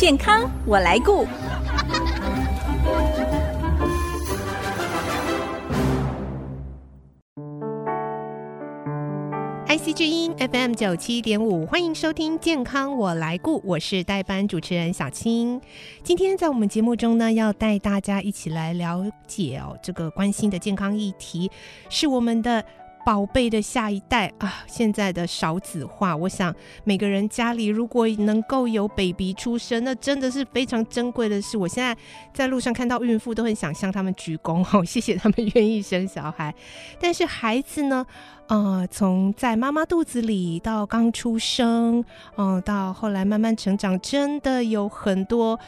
健康我来顾。IC 之音 FM 九七点五，欢迎收听《健康我来顾》，我是代班主持人小青。今天在我们节目中呢，要带大家一起来了解哦，这个关心的健康议题是我们的。宝贝的下一代啊，现在的少子化，我想每个人家里如果能够有 baby 出生，那真的是非常珍贵的事。我现在在路上看到孕妇，都很想向他们鞠躬，好，谢谢他们愿意生小孩。但是孩子呢，呃，从在妈妈肚子里到刚出生，嗯、到后来慢慢成长，真的有很多。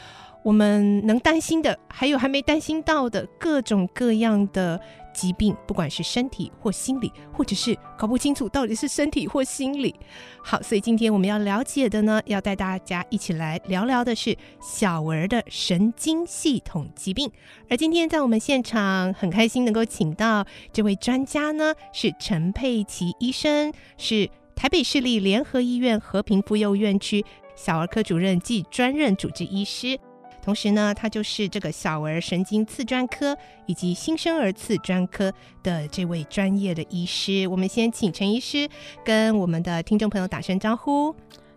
我们能担心的，还有还没担心到的各种各样的疾病，不管是身体或心理，或者是搞不清楚到底是身体或心理。好，所以今天我们要了解的呢，要带大家一起来聊聊的是小儿的神经系统疾病。而今天在我们现场，很开心能够请到这位专家呢，是陈佩琪医生，是台北市立联合医院和平妇幼院区小儿科主任暨专任主治医师。同时呢，他就是这个小儿神经次专科以及新生儿次专科的这位专业的医师。我们先请陈医师跟我们的听众朋友打声招呼。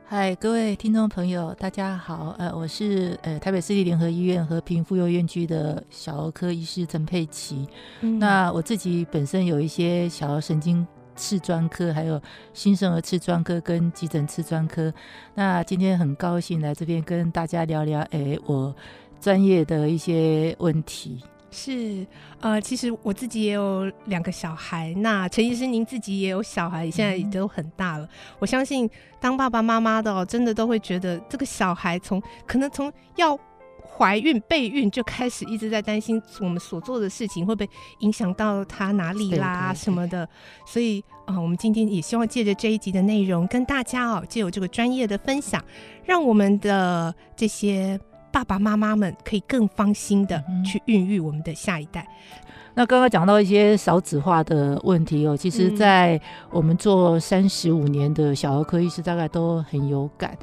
嗨，各位听众朋友，大家好。呃，我是呃台北市立联合医院和平妇幼院区的小儿科医师陈佩琪。嗯。那我自己本身有一些小儿神经。次专科，还有新生儿次专科跟急诊次专科。那今天很高兴来这边跟大家聊聊，哎、欸，我专业的一些问题。是，呃，其实我自己也有两个小孩。那陈医师，您自己也有小孩，现在也都很大了。嗯、我相信当爸爸妈妈的哦，真的都会觉得这个小孩从可能从要。怀孕备孕就开始一直在担心我们所做的事情会不会影响到他哪里啦什么的，所以啊、呃，我们今天也希望借着这一集的内容跟大家哦，借由这个专业的分享，让我们的这些爸爸妈妈们可以更放心的去孕育我们的下一代。嗯、那刚刚讲到一些少子化的问题哦，其实，在我们做三十五年的小儿科医师，大概都很有感。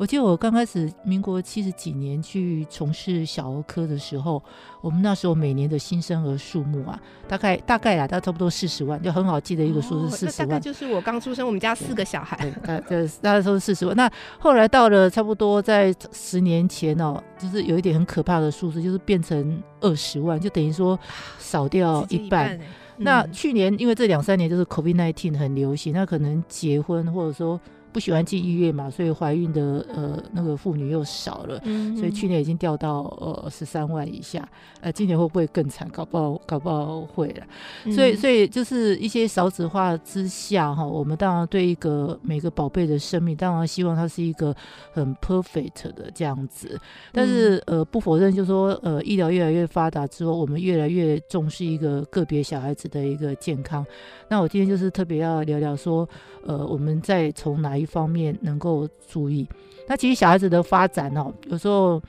我记得我刚开始民国七十几年去从事小儿科的时候，我们那时候每年的新生儿数目啊，大概大概啊，大概差不多四十万，就很好记的一个数字，四十万。大概就是我刚出生，我们家四个小孩，对，大概大概都是四十万。那后来到了差不多在十年前哦，就是有一点很可怕的数字，就是变成二十万，就等于说少掉一半。那去年因为这两三年就是 COVID-19 很流行，那可能结婚或者说。不喜欢进医院嘛，所以怀孕的呃那个妇女又少了，嗯、所以去年已经掉到呃十三万以下，呃今年会不会更惨？搞不好搞不好会了。嗯、所以所以就是一些少子化之下哈，我们当然对一个每个宝贝的生命，当然希望它是一个很 perfect 的这样子。但是呃不否认，就是说呃医疗越来越发达之后，我们越来越重视一个个别小孩子的一个健康。那我今天就是特别要聊聊说，呃我们在从哪一方面能够注意，那其实小孩子的发展哦，有时候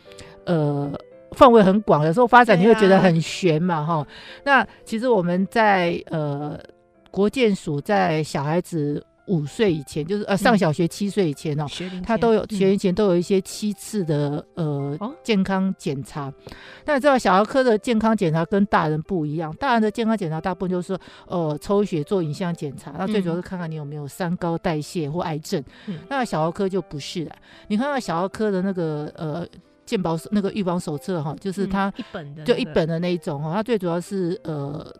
呃范围很广，有时候发展你会觉得很悬嘛哈。啊、那其实我们在呃国建署在小孩子。五岁以前就是呃上小学七岁以前哦，他都有学龄前都有一些七次的呃健康检查。那你知道小儿科的健康检查跟大人不一样，大人的健康检查大部分就是说呃抽血做影像检查，那最主要是看看你有没有三高代谢或癌症。那小儿科就不是了，你看到小儿科的那个呃健保那个预防手册哈，就是它一本的就一本的那一种哈，它最主要是呃。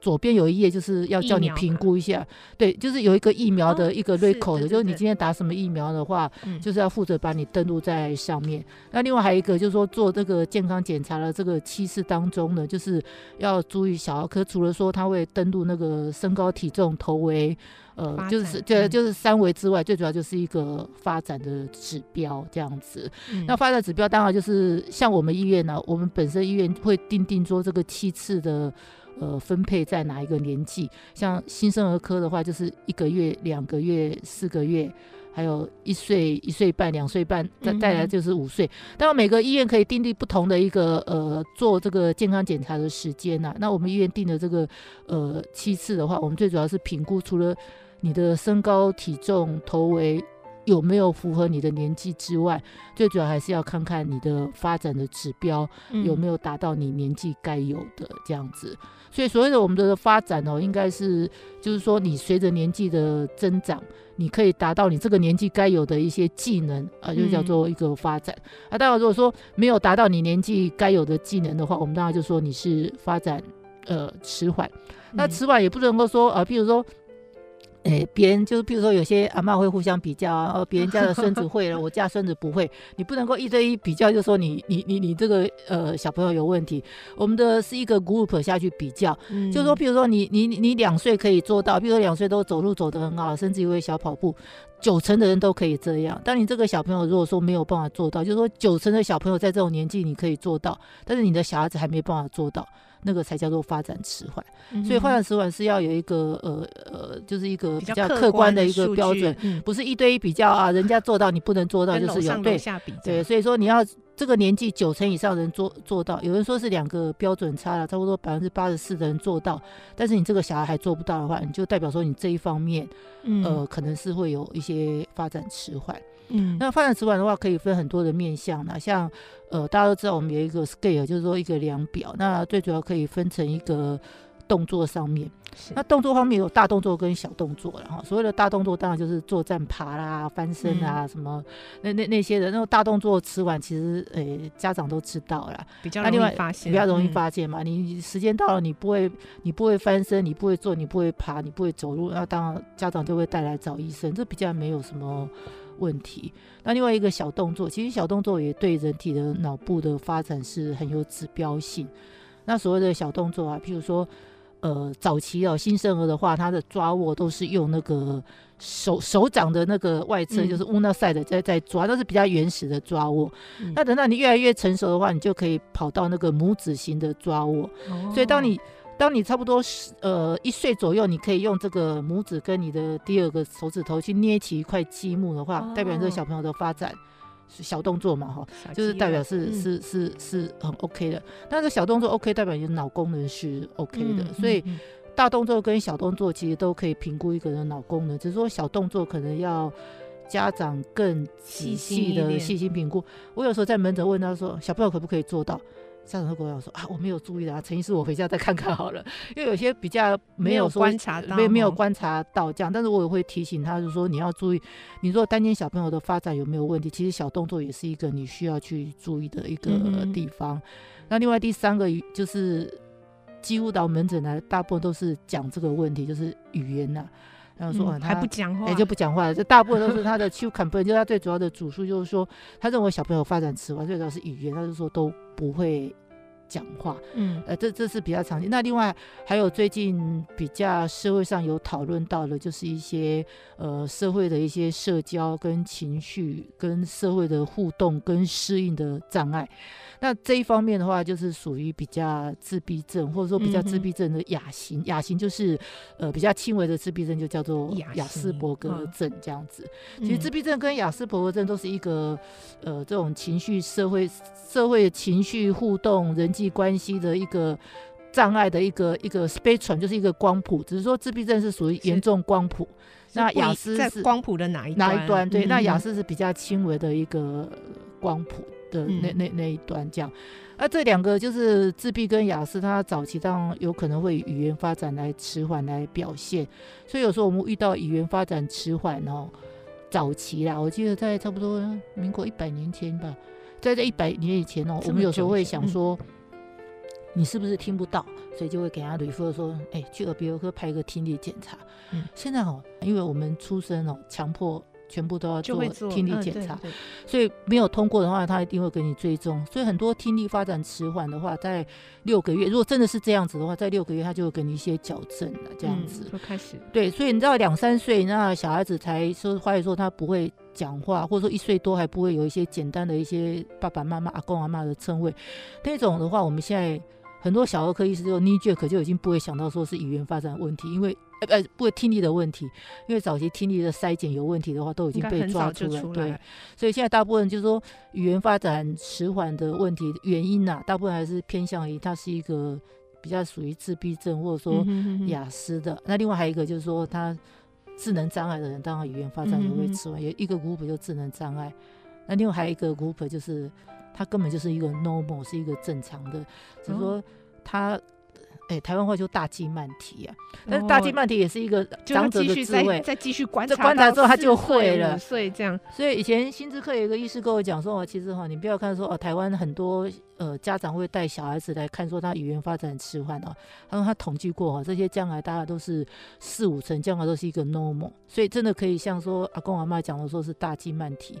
左边有一页就是要叫你评估一下，对，就是有一个疫苗的一个 record 的，就是你今天打什么疫苗的话，就是要负责把你登录在上面。那另外还有一个就是说做这个健康检查的这个七次当中呢，就是要注意小儿科除了说他会登录那个身高体重头围，呃，就是对，就是三围之外，最主要就是一个发展的指标这样子。那发展指标当然就是像我们医院呢，我们本身医院会定定做这个七次的。呃，分配在哪一个年纪？像新生儿科的话，就是一个月、两个月、四个月，还有一岁、一岁半、两岁半，再带来就是五岁。当然，每个医院可以订立不同的一个呃做这个健康检查的时间呐。那我们医院定的这个呃七次的话，我们最主要是评估除了你的身高、体重、头围。有没有符合你的年纪之外，最主要还是要看看你的发展的指标有没有达到你年纪该有的这样子。所以所谓的我们的发展哦，应该是就是说你随着年纪的增长，你可以达到你这个年纪该有的一些技能啊，就叫做一个发展。啊，当然如果说没有达到你年纪该有的技能的话，我们当然就说你是发展呃迟缓。那迟缓也不能够说啊，譬如说。哎，别人就是，比如说有些阿嬷会互相比较啊，哦，别人家的孙子会了，我家孙子不会，你不能够一对一比较，就说你你你你这个呃小朋友有问题。我们的是一个 group 下去比较，嗯、就是说，比如说你你你两岁可以做到，比如说两岁都走路走得很好，甚至于会小跑步，九成的人都可以这样。但你这个小朋友如果说没有办法做到，就是说九成的小朋友在这种年纪你可以做到，但是你的小孩子还没办法做到。那个才叫做发展迟缓，嗯、所以发展迟缓是要有一个呃呃，就是一个比较客观的一个标准，嗯、不是一对一比较啊，人家做到你不能做到，就是有对对，所以说你要这个年纪九成以上人做做到，有人说是两个标准差了，差不多百分之八十四的人做到，但是你这个小孩还做不到的话，你就代表说你这一方面，嗯、呃，可能是会有一些发展迟缓。嗯，那发展迟缓的话，可以分很多的面向啦，像呃，大家都知道我们有一个 scale，就是说一个量表。那最主要可以分成一个动作上面。那动作方面有大动作跟小动作，了哈所谓的大动作当然就是坐站爬啦、翻身啊、嗯、什么那那那些的。那种大动作吃完，其实诶、欸、家长都知道啦，比较容易发现，比较容易发现嘛。嗯、你时间到了，你不会你不会翻身，你不会坐，你不会爬，你不会走路，那当然家长就会带来找医生，这比较没有什么。问题。那另外一个小动作，其实小动作也对人体的脑部的发展是很有指标性。那所谓的小动作啊，譬如说，呃，早期哦，新生儿的话，他的抓握都是用那个手手掌的那个外侧，嗯、就是 ulnar side 在在抓，那是比较原始的抓握。嗯、那等到你越来越成熟的话，你就可以跑到那个拇指型的抓握。哦、所以当你当你差不多十呃一岁左右，你可以用这个拇指跟你的第二个手指头去捏起一块积木的话，哦、代表这个小朋友的发展是小动作嘛哈，就是代表是、嗯、是是是很 OK 的。但是小动作 OK，代表你的脑功能是 OK 的。嗯、所以大动作跟小动作其实都可以评估一个人的脑功能，只是说小动作可能要家长更仔细的细心评估。我有时候在门诊问他说，小朋友可不可以做到？家长会跟我说啊，我没有注意的啊，陈医师，我回家再看看好了。因为有些比较没有观察到，没没有观察到这样，但是我也会提醒他，就是说你要注意，你如果担心小朋友的发展有没有问题，其实小动作也是一个你需要去注意的一个地方。嗯、那另外第三个就是几乎到门诊来，大部分都是讲这个问题，就是语言呐、啊。然后说、嗯、他还不讲话，也、欸、就不讲话了。这大部分都是他的 chief complaint，就是他最主要的主诉，就是说他认为小朋友发展迟缓，最主要是语言，他就说都不会讲话。嗯，呃，这这是比较常见。那另外还有最近比较社会上有讨论到的，就是一些呃社会的一些社交跟情绪跟社会的互动跟适应的障碍。那这一方面的话，就是属于比较自闭症，或者说比较自闭症的亚型。亚型就是呃比较轻微的自闭症，就叫做亚斯伯格症这样子。其实自闭症跟亚斯伯格症都是一个呃这种情绪、社会、社会情绪互动、人际关系的一个障碍的一个一个 spectrum，就是一个光谱。只是说自闭症是属于严重光谱，那雅思是在光谱的哪一哪一端？对，那雅思是比较轻微的一个光谱。的那那那一端这样，那、啊、这两个就是自闭跟雅思，它早期当然有可能会语言发展来迟缓来表现，所以有时候我们遇到语言发展迟缓哦，早期啦，我记得在差不多民国一百年前吧，在这一百年以前哦，我们有时候会想说，嗯、你是不是听不到，所以就会给他 refer 说，哎、欸，去耳鼻喉科拍个听力检查。嗯，现在哦，因为我们出生哦，强迫。全部都要做听力检查，嗯、所以没有通过的话，他一定会给你追踪。所以很多听力发展迟缓的话，在六个月，如果真的是这样子的话，在六个月他就会给你一些矫正了，这样子。开始。对，所以你知道两三岁那小孩子才说，怀疑说他不会讲话，或者说一岁多还不会有一些简单的一些爸爸妈妈、阿公阿妈的称谓，那种的话，我们现在很多小儿科医师就 knee jerk 就已经不会想到说是语言发展问题，因为。呃呃，不会听力的问题，因为早期听力的筛检有问题的话，都已经被抓出来。对，所以现在大部分就是说语言发展迟缓的问题原因呐、啊，大部分还是偏向于它是一个比较属于自闭症或者说雅思的。嗯、哼哼哼，那另外还有一个就是说他智能障碍的人，当然语言发展也会迟缓。有一个 group 就智能障碍，那另外还有一个 group 就是他根本就是一个 normal，是一个正常的，只是说他。哎、欸，台湾话就大鸡慢啼啊，但是大鸡慢啼也是一个长者的智慧，再继续观察，观察之后他就会了。所以这样，所以以前心智课有一个医师跟我讲说，其实哈，你不要看说哦，台湾很多呃家长会带小孩子来看说他语言发展迟缓哦，他说他统计过哈，这些将来大概都是四五成，将来都是一个 normal，所以真的可以像说阿公阿妈讲的说是大鸡慢啼。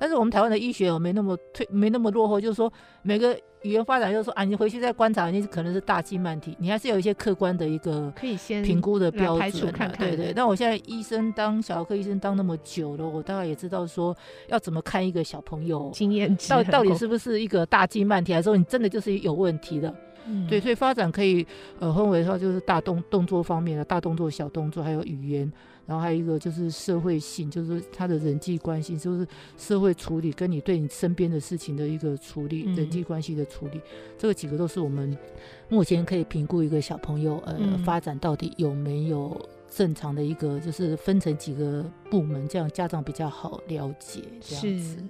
但是我们台湾的医学哦，没那么退，没那么落后，就是说每个语言发展，就是说啊，你回去再观察，你可能是大静慢体，你还是有一些客观的一个可以先评估的标准。看看对对。那我现在医生当小儿科医生当那么久了，我大概也知道说要怎么看一个小朋友经验值到到底是不是一个大静慢体，还是说你真的就是有问题的。嗯，对，所以发展可以呃分为说就是大动动作方面的大动作、小动作，还有语言。然后还有一个就是社会性，就是他的人际关系，就是社会处理跟你对你身边的事情的一个处理，嗯、人际关系的处理，这个几个都是我们目前可以评估一个小朋友呃、嗯、发展到底有没有正常的一个，就是分成几个部门，这样家长比较好了解这样子。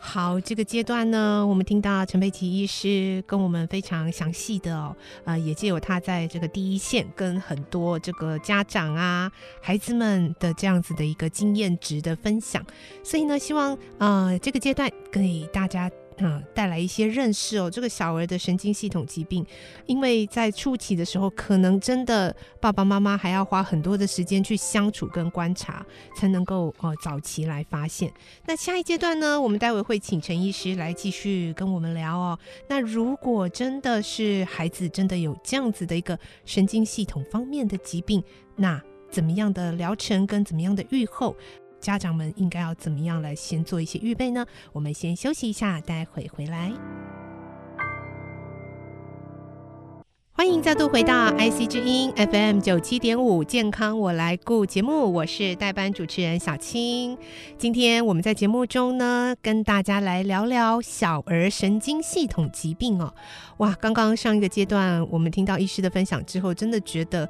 好，这个阶段呢，我们听到陈佩琪医师跟我们非常详细的哦，呃，也借由他在这个第一线跟很多这个家长啊、孩子们的这样子的一个经验值的分享，所以呢，希望呃这个阶段给大家。啊，带来一些认识哦。这个小儿的神经系统疾病，因为在初期的时候，可能真的爸爸妈妈还要花很多的时间去相处跟观察，才能够呃早期来发现。那下一阶段呢，我们待会会请陈医师来继续跟我们聊哦。那如果真的是孩子真的有这样子的一个神经系统方面的疾病，那怎么样的疗程跟怎么样的预后？家长们应该要怎么样来先做一些预备呢？我们先休息一下，待会回来。欢迎再度回到 IC 之音 FM 九七点五健康我来顾节目，我是代班主持人小青。今天我们在节目中呢，跟大家来聊聊小儿神经系统疾病哦。哇，刚刚上一个阶段我们听到医师的分享之后，真的觉得。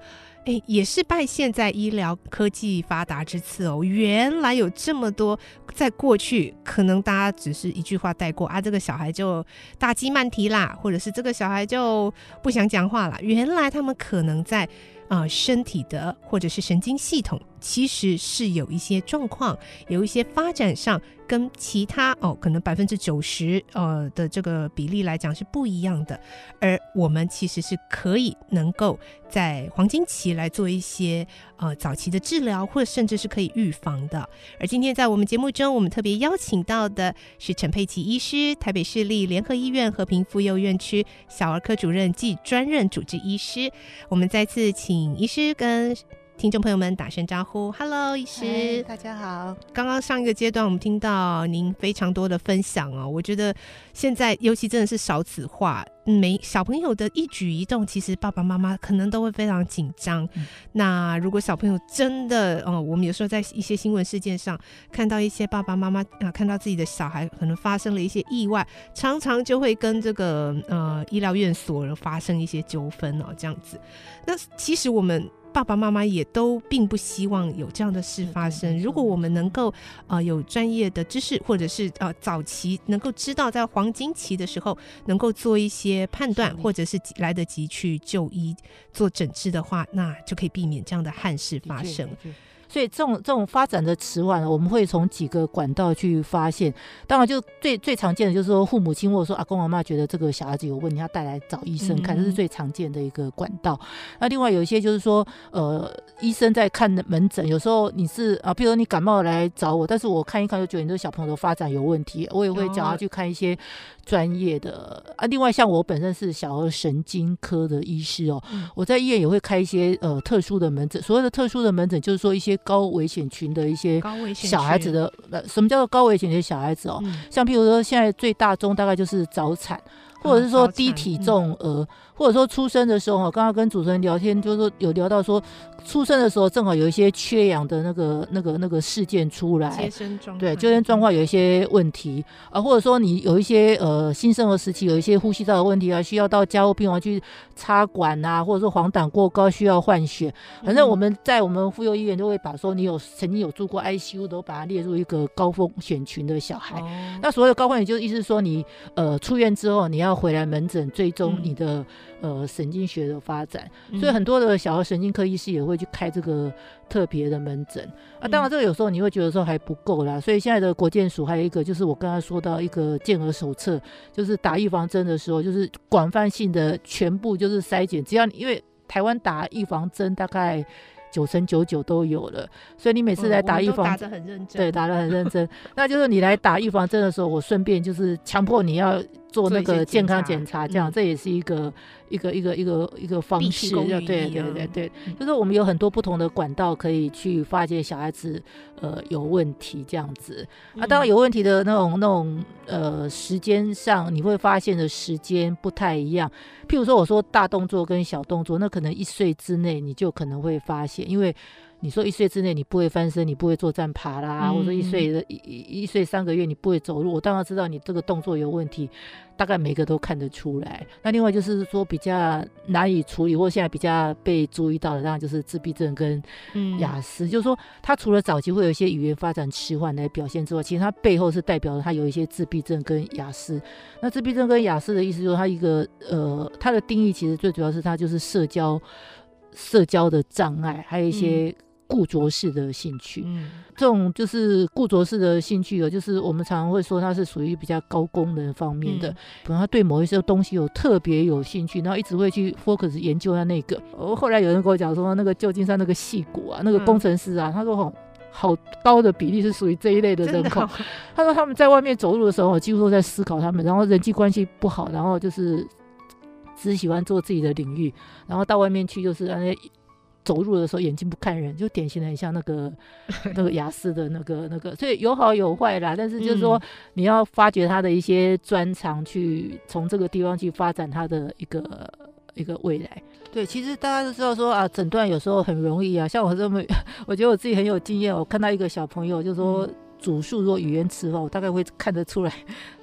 哎，也是拜现在医疗科技发达之赐哦。原来有这么多，在过去可能大家只是一句话带过啊，这个小孩就大鸡慢蹄啦，或者是这个小孩就不想讲话了。原来他们可能在啊、身体的或者是神经系统。其实是有一些状况，有一些发展上跟其他哦，可能百分之九十呃的这个比例来讲是不一样的。而我们其实是可以能够在黄金期来做一些呃早期的治疗，或者甚至是可以预防的。而今天在我们节目中，我们特别邀请到的是陈佩琪医师，台北市立联合医院和平妇幼院区小儿科主任暨专任主治医师。我们再次请医师跟。听众朋友们，打声招呼，Hello，医师，大家好。刚刚上一个阶段，我们听到您非常多的分享哦。我觉得现在尤其真的是少子化，每小朋友的一举一动，其实爸爸妈妈可能都会非常紧张。嗯、那如果小朋友真的，哦，我们有时候在一些新闻事件上看到一些爸爸妈妈啊，看到自己的小孩可能发生了一些意外，常常就会跟这个呃医疗院所发生一些纠纷哦，这样子。那其实我们。爸爸妈妈也都并不希望有这样的事发生。如果我们能够呃有专业的知识，或者是呃早期能够知道在黄金期的时候能够做一些判断，或者是来得及去就医做诊治的话，那就可以避免这样的憾事发生。所以这种这种发展的迟缓，我们会从几个管道去发现。当然，就最最常见的就是说，父母亲或者说阿公阿妈觉得这个小孩子有问题，他带来找医生看，这是最常见的一个管道。那另外有一些就是说，呃，医生在看门诊，有时候你是啊，比如说你感冒来找我，但是我看一看就觉得你这个小朋友的发展有问题，我也会叫他去看一些专业的啊。另外，像我本身是小儿神经科的医师哦，我在医院也会开一些呃特殊的门诊。所谓的特殊的门诊，就是说一些。高危险群的一些小孩子的，呃，什么叫做高危险的小孩子哦？嗯、像譬如说，现在最大宗大概就是早产，或者是说低体重儿，或者说出生的时候，刚刚跟主持人聊天，就是说有聊到说，出生的时候正好有一些缺氧的那个、那个、那个事件出来，接生状对，接生状况有一些问题。啊，或者说你有一些呃新生儿时期有一些呼吸道的问题啊，需要到加护病房去插管啊，或者说黄疸过高需要换血，反正我们在我们妇幼医院都会把说你有曾经有住过 ICU 都把它列入一个高风险群的小孩。哦、那所谓的高风险就是意思是说你呃出院之后你要回来门诊追踪你的、嗯、呃神经学的发展，所以很多的小儿神经科医师也会去开这个特别的门诊。啊，当然这个有时候你会觉得说还不够啦，所以现在的国健署还有一个就是我刚才说到一个健儿手册，就是打预防针的时候，就是广泛性的全部就是筛检，只要你因为台湾打预防针大概。九成九九都有了，所以你每次来打预防，针、嗯，对，打得很认真。那就是你来打预防针的时候，我顺便就是强迫你要做那个健康检查，这样这也是一个。一个一个一个一个方式，对对对对对，就是我们有很多不同的管道可以去发现小孩子呃有问题这样子啊，当然有问题的那种那种呃时间上你会发现的时间不太一样，譬如说我说大动作跟小动作，那可能一岁之内你就可能会发现，因为。你说一岁之内你不会翻身，你不会坐站爬啦，或者说一岁的一一岁三个月你不会走路，我当然知道你这个动作有问题，大概每个都看得出来。那另外就是说比较难以处理，或现在比较被注意到的，当然就是自闭症跟雅思，嗯、就是说他除了早期会有一些语言发展迟缓来表现之外，其实他背后是代表了他有一些自闭症跟雅思。那自闭症跟雅思的意思就是他一个呃，他的定义其实最主要是他就是社交社交的障碍，还有一些。固着式的兴趣，嗯，这种就是固着式的兴趣哦，就是我们常常会说它是属于比较高功能方面的，可能他对某一些东西有特别有兴趣，然后一直会去 focus 研究他那个。哦后来有人跟我讲说，那个旧金山那个戏骨啊，那个工程师啊，他说好好高的比例是属于这一类的人口。他说他们在外面走路的时候，几乎都在思考他们，然后人际关系不好，然后就是只喜欢做自己的领域，然后到外面去就是那些。走路的时候眼睛不看人，就典型的很像那个 那个雅思的那个那个，所以有好有坏啦。但是就是说，你要发掘他的一些专长，去从这个地方去发展他的一个一个未来。对，其实大家都知道说啊，诊断有时候很容易啊。像我这么，我觉得我自己很有经验。我看到一个小朋友就说。嗯主述说语言词的话，我大概会看得出来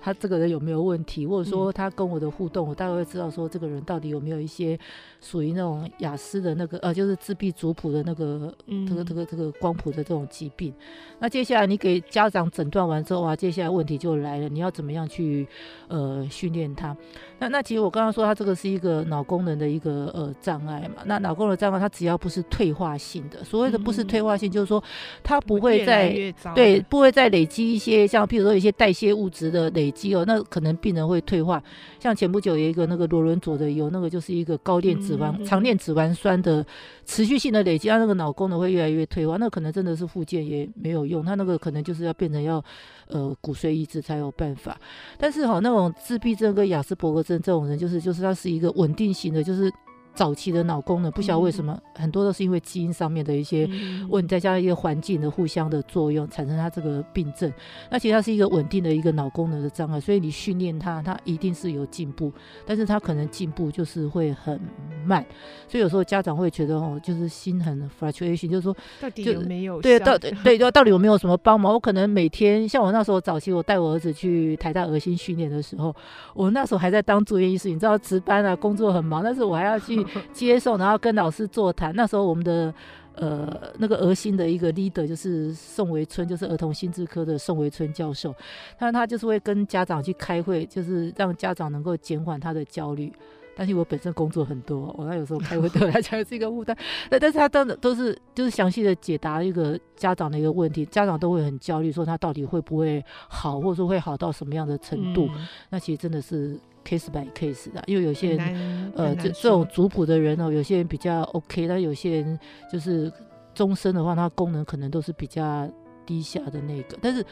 他这个人有没有问题，或者说他跟我的互动，我大概会知道说这个人到底有没有一些属于那种雅思的那个呃，就是自闭族谱的那个这个这个这个光谱的这种疾病。那接下来你给家长诊断完之后啊，接下来问题就来了，你要怎么样去呃训练他？那那其实我刚刚说他这个是一个脑功能的一个呃障碍嘛。那脑功能障碍它只要不是退化性的，所谓的不是退化性，就是说它不会再对不。会再累积一些，像譬如说一些代谢物质的累积哦，那可能病人会退化。像前不久有一个那个罗伦佐的有那个就是一个高链脂肪、长链脂肪酸的持续性的累积，他那个脑功能会越来越退化，那可能真的是复健也没有用，他那个可能就是要变成要呃骨髓移植才有办法。但是哈，那种自闭症跟亚斯伯格症这种人，就是就是他是一个稳定型的，就是。早期的脑功能不晓得为什么、嗯、很多都是因为基因上面的一些问题，再加上一些环境的互相的作用，产生他这个病症。那其实它是一个稳定的一个脑功能的障碍，所以你训练他，他一定是有进步，但是他可能进步就是会很慢。所以有时候家长会觉得哦，就是心很 frustration，就是说到底有没有对到对对到底有没有什么帮忙？我可能每天像我那时候早期我带我儿子去台大儿心训练的时候，我那时候还在当住院医师，你知道值班啊，工作很忙，但是我还要去。接受，然后跟老师座谈。那时候我们的呃那个儿心的一个 leader 就是宋维春，就是儿童心智科的宋维春教授。他他就是会跟家长去开会，就是让家长能够减缓他的焦虑。但是我本身工作很多，我那有时候开会对我来讲是一个负担。但但是他都都是就是详细的解答一个家长的一个问题，家长都会很焦虑，说他到底会不会好，或者说会好到什么样的程度？嗯、那其实真的是。Case by case 的，因为有些人，呃，这这种族谱的人哦，有些人比较 OK，但有些人就是终身的话，他功能可能都是比较低下的那个。但是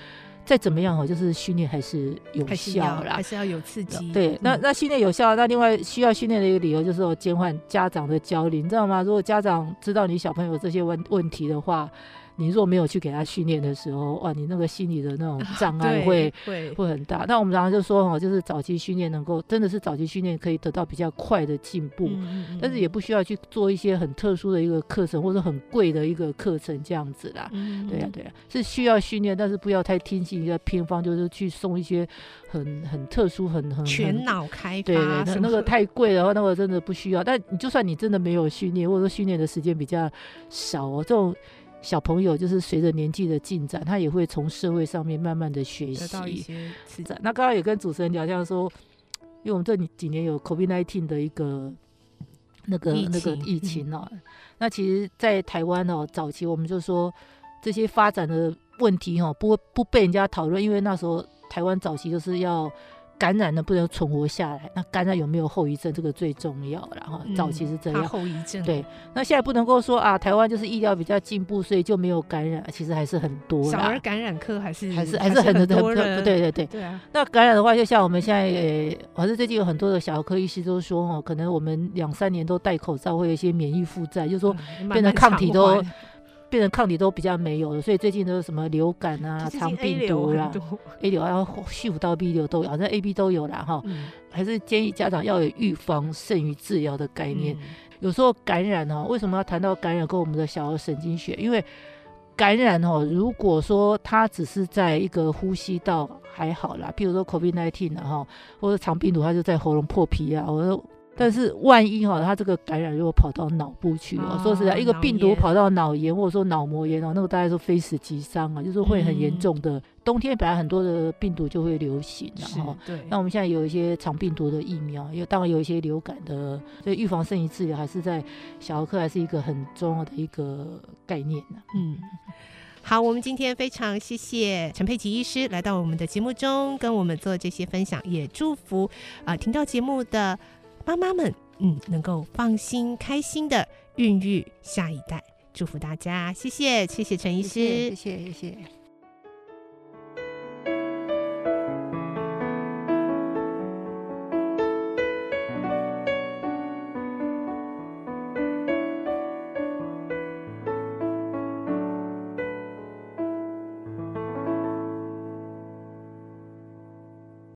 再怎么样哦，就是训练还是有效啦，还是要有刺激。对，嗯、那那训练有效，那另外需要训练的一个理由就是减缓家长的焦虑，你知道吗？如果家长知道你小朋友这些问问题的话。你若没有去给他训练的时候，哇，你那个心理的那种障碍会、啊、会会很大。那我们常常就说哦，就是早期训练能够真的是早期训练可以得到比较快的进步，嗯嗯，但是也不需要去做一些很特殊的一个课程或者很贵的一个课程这样子啦。对呀、啊、对呀、啊，是需要训练，但是不要太听信一个偏方，就是去送一些很很特殊、很很全脑开发，对，那那个太贵的话，那个真的不需要。但你就算你真的没有训练，或者说训练的时间比较少哦，这种。小朋友就是随着年纪的进展，他也会从社会上面慢慢的学习。那刚刚也跟主持人聊，像说，因为我们这几年有 COVID-19 的一个那个那个疫情哦，那其实，在台湾哦，早期我们就说这些发展的问题哦，不不被人家讨论，因为那时候台湾早期就是要。感染了不能存活下来，那感染有没有后遗症？这个最重要。然后早期是这样，后遗症对。那现在不能够说啊，台湾就是医疗比较进步，所以就没有感染，其实还是很多。小儿感染科还是还是还是很多人。对对对。对啊。那感染的话，就像我们现在，呃，反正最近有很多的小儿科医师都说，哦，可能我们两三年都戴口罩，会有一些免疫负债，就是说变成抗体都。变成抗体都比较没有了，所以最近都是什么流感啊、肠病毒啦、A 流啊、细胞到 B 流都有，反正 A、B 都有啦。哈、嗯。还是建议家长要有预防胜于治疗的概念。嗯、有时候感染哦，为什么要谈到感染跟我们的小儿神经学？因为感染哦，如果说它只是在一个呼吸道还好啦，譬如说 COVID-19 哈，或者肠病毒它就在喉咙破皮啊，或者。但是万一哈，他这个感染如果跑到脑部去哦，说实在，一个病毒跑到脑炎或者说脑膜炎哦，那个大概说非死即伤啊，就是会很严重的。冬天本来很多的病毒就会流行，然后对，那我们现在有一些肠病毒的疫苗，有当然有一些流感的，所以预防胜于治疗还是在小儿科还是一个很重要的一个概念呢。嗯，好，我们今天非常谢谢陈佩琪医师来到我们的节目中，跟我们做这些分享，也祝福啊、呃、听到节目的。妈妈们，嗯，能够放心、开心的孕育下一代，祝福大家，谢谢，谢谢陈医师，谢谢，谢谢。谢谢。